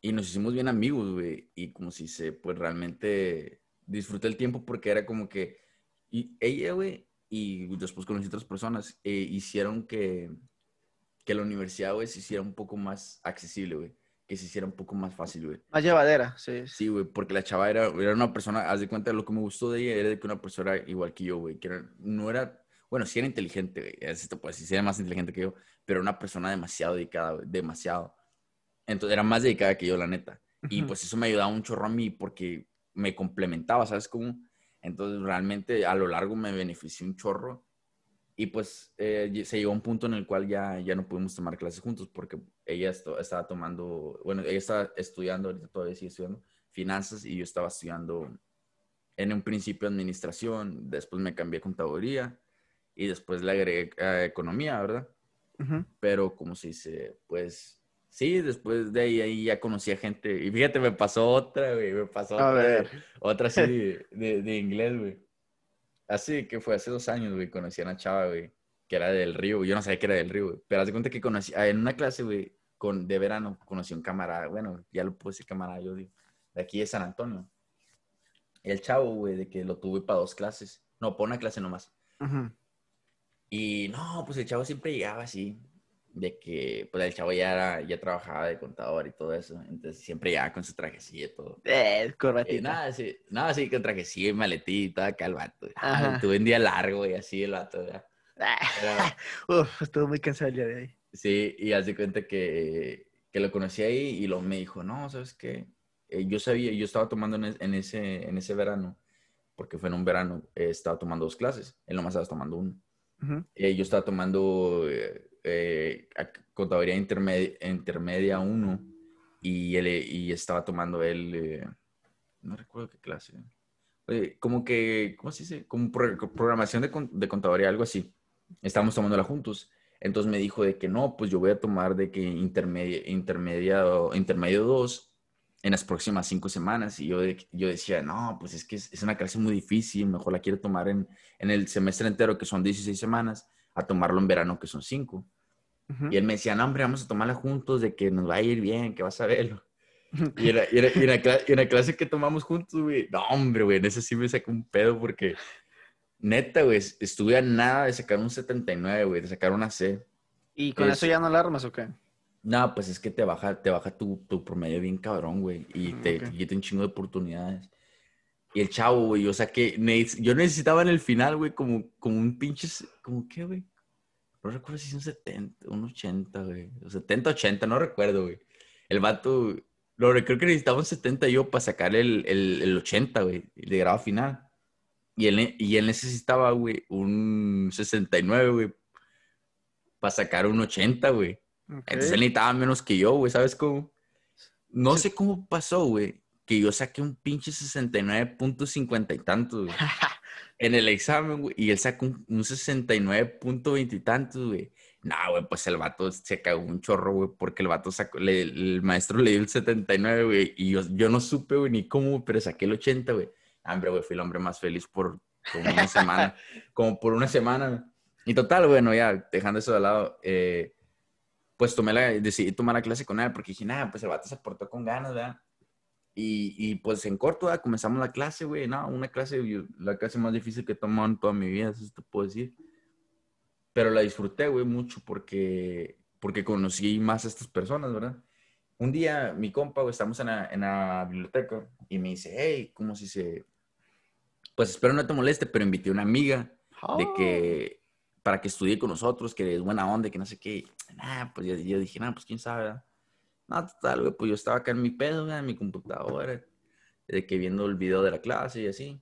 Y nos hicimos bien amigos, güey. Y como si se, pues realmente disfruté el tiempo porque era como que y ella, güey, y después conocí otras personas, eh, hicieron que, que la universidad, güey, se hiciera un poco más accesible, güey. Que se hiciera un poco más fácil, güey. Más llevadera, sí. Sí, güey, porque la chava era, era una persona, haz de cuenta, lo que me gustó de ella era de que una persona igual que yo, güey, que no era, bueno, sí era inteligente, güey, esto pues sí era más inteligente que yo, pero una persona demasiado dedicada, güey, demasiado. Entonces era más dedicada que yo, la neta. Y pues eso me ayudaba un chorro a mí porque me complementaba, ¿sabes cómo? Entonces realmente a lo largo me benefició un chorro y pues eh, se llegó a un punto en el cual ya, ya no pudimos tomar clases juntos porque ella estaba tomando, bueno, ella estaba estudiando, ahorita todavía sigue estudiando finanzas y yo estaba estudiando en un principio administración, después me cambié a contaduría y después le agregué a economía, ¿verdad? Pero como se dice, pues sí, después de ahí, ahí, ya conocí a gente y fíjate, me pasó otra, güey, me pasó otra, otra así de, de inglés, güey. Así que fue hace dos años, güey, conocí a una chava, güey, que era del río. Yo no sabía que era del río, güey. Pero haz de cuenta que conocí, ah, en una clase, güey, con, de verano, conocí a un camarada, bueno, ya lo puse camarada, yo digo, de aquí de San Antonio. El chavo, güey, de que lo tuve para dos clases. No, para una clase nomás. Y no, pues el chavo siempre llegaba así, de que pues el chavo ya, era, ya trabajaba de contador y todo eso, entonces siempre ya con su trajecilla y todo. Eh, corbatita. Eh, nada, sí, nada, sí, con trajecilla y maletita, acá el vato. Ah, tuve un día largo y así el vato, ya. Uf, estuvo muy cansado el día de hoy. Sí, y hace cuenta que, que lo conocí ahí y luego me dijo, no, ¿sabes qué? Eh, yo sabía, yo estaba tomando en, ese, en ese verano, porque fue en un verano, eh, estaba tomando dos clases, él nomás estaba tomando uno. yo estaba tomando eh, contaduría intermedia, intermedia 1 y, él, y estaba tomando él, eh, no recuerdo qué clase, como que, ¿cómo se dice? Como programación de, de contaduría, algo así. Estábamos tomándola juntos. Entonces me dijo de que no, pues yo voy a tomar de que intermedia, intermedia, intermedio 2 en las próximas cinco semanas. Y yo, yo decía, no, pues es que es, es, una clase muy difícil, mejor la quiero tomar en, en el semestre entero, que son 16 semanas, a tomarlo en verano, que son 5. Y él me decía, no, hombre, vamos a tomarla juntos, de que nos va a ir bien, que vas a verlo. Y en la, clase, que tomamos juntos, güey, no, hombre, güey, en ese sí me sacó un pedo porque, neta, güey, estuve a nada de sacar un 79, güey, de sacar una C. ¿Y con eso ya no la armas o qué? No, pues es que te baja, te baja tu, tu promedio bien cabrón, güey, y mm, te, quita un chingo de oportunidades. Y el chavo, güey, o sea que yo necesitaba en el final, güey, como, como un pinche, como qué, güey, no recuerdo si son 70, un 80, güey. 70, 80, no recuerdo, güey. El vato, lo creo que necesitaba un 70 yo para sacar el, el, el 80, güey, de grado final. Y él, y él necesitaba, güey, un 69, güey, para sacar un 80, güey. Entonces él necesitaba menos que yo, güey, ¿sabes cómo? No sé cómo pasó, güey, que yo saqué un pinche 69.50 y tantos, güey. en el examen, güey, y él sacó un, un 69.20 y tantos, güey. No, güey, pues el vato se cagó un chorro, güey, porque el vato sacó, el maestro le dio el 79, güey, y yo, yo no supe, güey, ni cómo, pero saqué el 80, güey. Hombre, güey, fui el hombre más feliz por, una semana, como por una semana. Y total, bueno, ya dejando eso de lado, eh, pues tomé la, decidí tomar la clase con él porque dije, nada, pues el vato se portó con ganas, ¿verdad? Y, y, pues en corto, comenzamos la clase, güey, no, una clase, la clase más difícil que he tomado en toda mi vida, eso te puedo decir. Pero la disfruté, güey, mucho porque, porque conocí más a estas personas, ¿verdad? Un día, mi compa, güey, estamos en la, en la biblioteca y me dice, hey, ¿cómo si se...? Pues espero no te moleste, pero invité a una amiga de que, oh. Para que estudie con nosotros, que es buena onda, que no sé qué. Nah, pues yo, yo dije, nah, pues quién sabe, ¿verdad? No, total, güey, pues yo estaba acá en mi pedo, en mi computadora, de que viendo el video de la clase y así.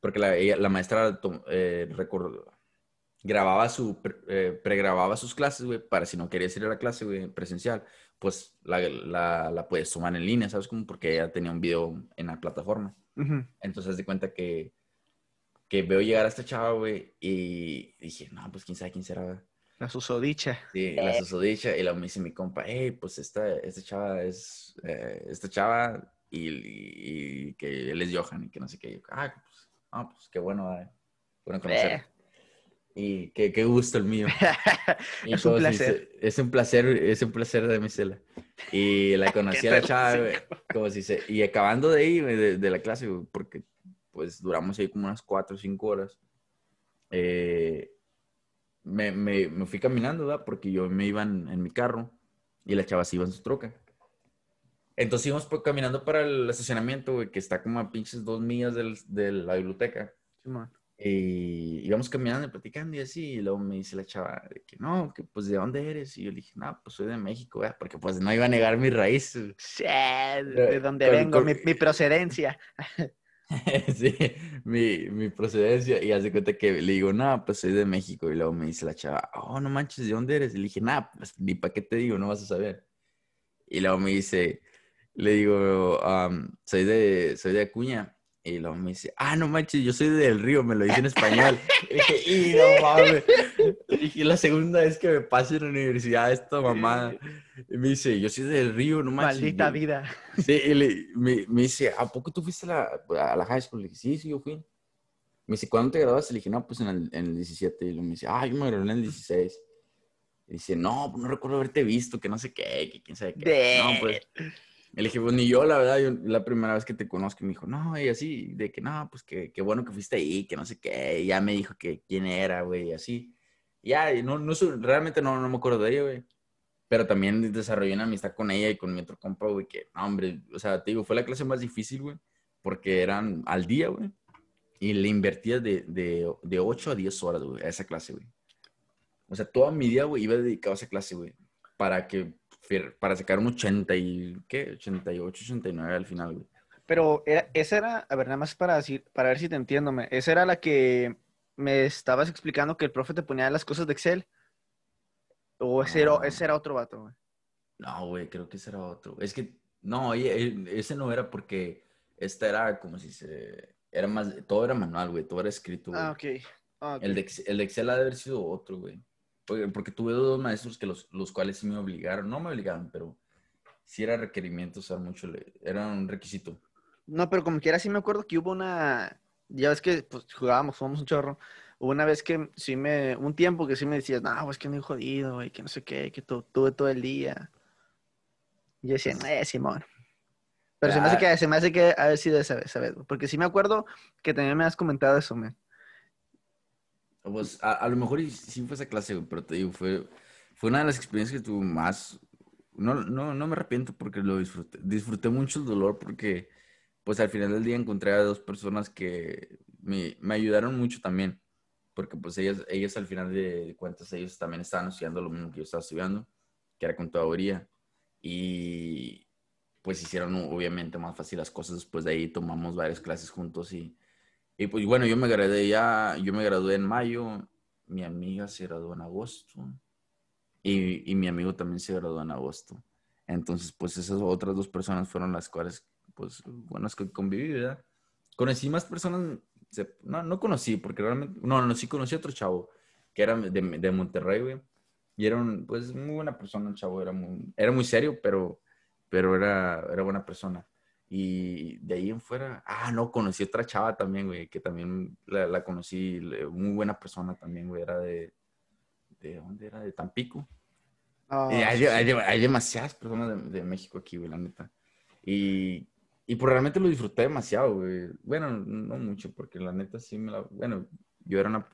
Porque la, la maestra eh, grababa su, eh, pregrababa sus clases, güey, para si no querías ir a la clase, güey, presencial, pues la, la, la, puedes tomar en línea, ¿sabes? Como porque ella tenía un video en la plataforma. Entonces, de cuenta que, que veo llegar a esta chava, güey, y dije, no, pues quién sabe quién será, la susodicha. Sí, la susodicha. Y luego me dice mi compa, hey, pues esta, esta chava es, eh, esta chava y, que él es Johan y que no sé qué. ah, pues, ah, pues qué bueno, bueno conocer. Y qué, qué gusto el mío. Y Es un si placer. se- es un placer, es un placer de mi cela. Y la conocí a la chava, güey, como si se... Y acabando de ahí, de, de la clase, güey, porque pues duramos ahí como unas cuatro o cinco horas. eh, me, me, me fui caminando, ¿verdad? Porque yo me iba en, en mi carro y la chava se iba en su troca. Entonces íbamos pues, caminando para el estacionamiento, güey, que está como a pinches dos millas del- de la biblioteca. Simón. Y íbamos caminando y platicando y así, y luego me dice la chava de que no, que pues de dónde eres, y yo le dije, no, pues soy de México, ¿verdad? porque pues no iba a negar mis raíces. Sí, de donde con- vengo, con- mi, mi procedencia. sí, mi, mi procedencia, y hace cuenta que le digo, no, pues soy de México, y luego me dice la chava, oh, no manches, ¿de dónde eres? Y le dije, nah, pues ni para qué te digo, no vas a saber. Y luego me dice, le digo, "Am, soy de, soy de Acuña. Y luego me dice, ah, no manches, yo soy del Río, me lo dice en español. Y dije, y no mames. Le dije, la segunda vez que me pase en la universidad esta mamada. Y me dice, yo soy del Río, no manches. Maldita Yo- vida. Sí, y le- me, me dice, ¿a poco tú fuiste a la, a la high school? Le dije, sí, sí, yo fui. Me dice, ¿cuándo te graduaste? Le dije, no, pues en el, en el 17. Y luego me dice, ah, yo me gradué en el 16. Y dice, no, pues no recuerdo haberte visto, que no sé qué, que quién sabe qué. De- No, pues. Le dije, pues ni yo, la verdad, yo la primera vez que te conozco, me dijo, no, y así, de que no, pues que, qué bueno que fuiste ahí, que no sé qué. Y ya me dijo que quién era, güey, y así. Ya, y no, no, realmente no, no me acuerdo de ella, güey. Pero también desarrollé una amistad con ella y con mi otro compa, güey, que, no, hombre, o sea, te digo, fue la clase más difícil, güey, porque eran al día, güey, y le invertía de, de, de 8 a 10 horas, güey, a esa clase, güey. O sea, toda mi día, güey, iba dedicado a esa clase, güey, para que, para sacar un 80 y, ¿qué? 88, 89 al final, güey. Pero era, esa era, a ver, nada más para, decir, para ver si te entiendo, me- esa era la que me estabas explicando que el profe te ponía las cosas de Excel. O ese, era, Ah. ese era otro vato, güey. No, güey, creo que ese era otro. Es que, no, ese no era porque esta era como si se, era más, todo era manual, güey, todo era escrito, güey. Ah, ok. Ah, ok. El de, el de Excel ha de haber sido otro, güey. Porque, tuve dos maestros que los, los cuales sí me obligaron, no me obligaron, pero sí era requerimiento usar mucho, era un requisito. No, pero como quiera, sí me acuerdo que hubo una. Ya ves que pues, jugábamos, jugamos un chorro. Hubo una vez que sí me. Un tiempo que sí me decías, no, pues que muy jodido, güey, que no sé qué, que tu- tuve todo el día. Y yo decía, eh, Simón. Pero se me hace Ah. que, se me hace que haber sido esa vez, ¿sabes? Porque sí me acuerdo que también me has comentado eso, man. Pues a, a lo mejor sí fue esa clase, pero te digo, fue, fue una de las experiencias que tuve más. No, no, no me arrepiento porque lo disfruté. Disfruté mucho el dolor porque, pues al final del día encontré a dos personas que me, me ayudaron mucho también. Porque pues ellas, ellas al final de cuentas, ellos también estaban estudiando lo mismo que yo estaba estudiando, que era contaduría. Y pues hicieron obviamente más fácil las cosas. Después de ahí tomamos varias clases juntos y, y pues bueno, yo me gradué ya, yo me gradué en mayo, mi amiga se graduó en agosto y, y mi amigo también se graduó en agosto. Entonces, pues esas otras dos personas fueron las cuales, pues, buenas que conviví, ¿verdad? Conocí más personas, se- no, no conocí, porque realmente, no, no, sí conocí a otro chavo, que era de, de Monterrey, güey, y era un, pues, muy buena persona el chavo, era muy, era muy serio, pero, pero era, era buena persona. Y de ahí en fuera, ah, no, conocí otra chava también, güey, que también la, la conocí, muy buena persona también, güey, era de, ¿de dónde era? De Tampico. Y hay, sí, hay- hay demasiadas personas de, de México aquí, güey, la neta. Y, y pues realmente lo disfruté demasiado, güey. Bueno, no mucho, porque la neta sí me la... Bueno, yo era una,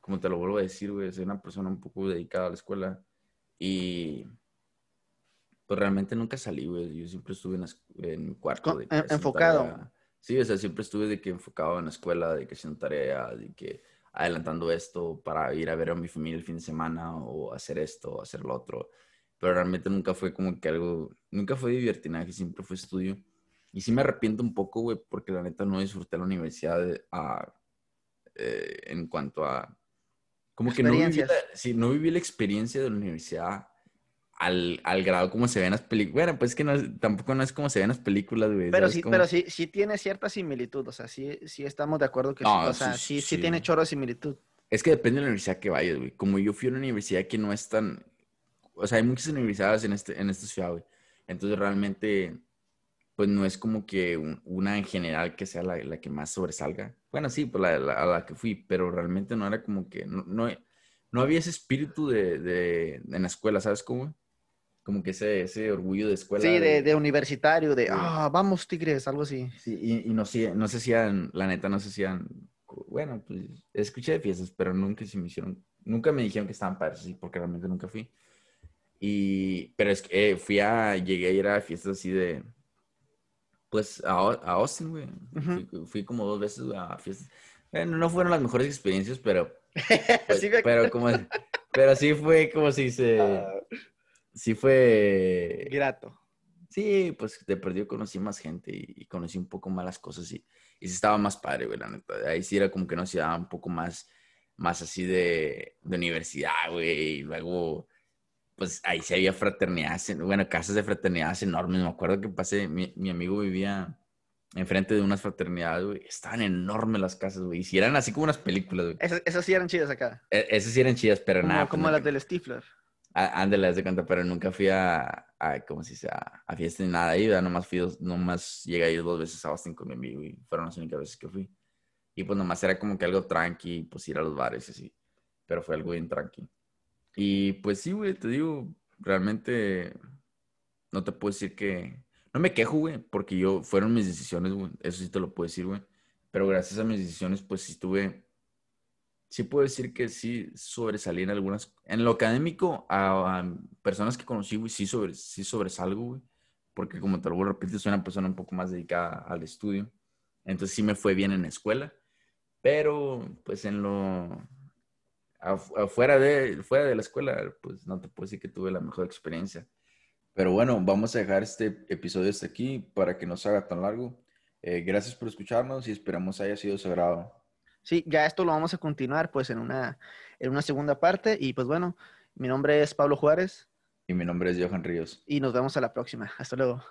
como te lo vuelvo a decir, güey, soy una persona un poco dedicada a la escuela. Y pues realmente nunca salí, güey. Yo siempre estuve en, la en mi cuarto. De que enfocado. tarea. Sí, o sea, siempre estuve de que enfocado en la escuela, de que haciendo tareas, de que adelantando esto para ir a ver a mi familia el fin de semana o hacer esto o hacer lo otro. Pero realmente nunca fue como que algo, nunca fue divertinaje, siempre fue estudio. Y sí me arrepiento un poco, güey, porque la neta no disfruté la universidad a- eh, en cuanto a... Como que no viví, la, sí, no viví la experiencia de la universidad al, al grado como se ven las películas. Bueno, pues es que no es- tampoco no es como se ven las películas, güey. Pero ¿sabes sí, cómo? pero sí, sí tiene cierta similitud, o sea, sí, sí estamos de acuerdo que sí, No, o sea, sí, sí, tiene chorro de similitud. Es que depende de la universidad que vayas, güey. Como yo fui a una universidad que no es tan... O sea, hay muchas universidades en, este, en esta ciudad, güey. Entonces, realmente, pues no es como que una en general que sea la, que más sobresalga. Bueno, sí, pues la, a la que fui, pero realmente no era como que, no, no, había ese espíritu de, de, en la escuela, ¿sabes cómo? Como que ese, ese orgullo de escuela. Sí, de, universitario, de, ah, vamos Tigres, algo así. Sí, y, y no, no se hacían, la neta, no se hacían, bueno, pues escuché de fiestas, pero nunca se me hicieron, nunca me dijeron que estaban padres, sí, porque realmente nunca fui. Y, pero es que eh, fui a, llegué a ir a fiestas así de, pues a, a Austin, güey. fui, como dos veces a fiestas. Bueno, no fueron las mejores experiencias, pero. Pues, sí pero como. Pero sí fue como si se. Ah. Sí fue. Grato. Sí, pues de perdido conocí más gente y, conocí un poco más las cosas y, y sí estaba más padre, güey, la neta. Ahí sí era como que no se daba un poco más, más así de, de universidad, güey. Y luego pues ahí sí había fraternidades, bueno, casas de fraternidades enormes. Me acuerdo que pasé, mi, mi amigo vivía enfrente de unas fraternidades, güey. Estaban enormes las casas, güey. Y si eran así como unas películas, güey. Esas, sí eran chidas acá. E, esas sí eran chidas, pero nada. Como las del Stifler. Ándale, de cuenta, pero nunca fui a, a como si sea, a fiesta ni nada ahí, ¿verdad? Nomás fui, dos, nomás llegué a ir dos veces a Austin con mi amigo y fueron las únicas veces que fui. Y pues nomás era como que algo tranqui, pues ir a los bares y así. Pero fue algo bien tranqui. Y pues sí, güey, te digo, realmente no te puedo decir que... No me quejo, güey, porque yo, fueron mis decisiones, güey, eso sí te lo puedo decir, güey. Pero gracias a mis decisiones, pues sí tuve, sí puedo decir que sí sobresalí en algunas, en lo académico, a, personas que conocí, güey, sí, sobre, sí sobresalgo, güey. Porque como te lo repetir, soy una persona un poco más dedicada al estudio. Entonces sí me fue bien en la escuela. Pero, pues en lo, afuera de, fuera de la escuela, pues no te puedo decir que tuve la mejor experiencia. Pero bueno, vamos a dejar este episodio hasta aquí para que no se haga tan largo. Eh, gracias por escucharnos y esperamos haya sido sagrado. Sí, ya esto lo vamos a continuar pues en una, en una segunda parte y pues bueno, mi nombre es Pablo Juárez. Y mi nombre es Johan Ríos. Y nos vemos a la próxima. Hasta luego.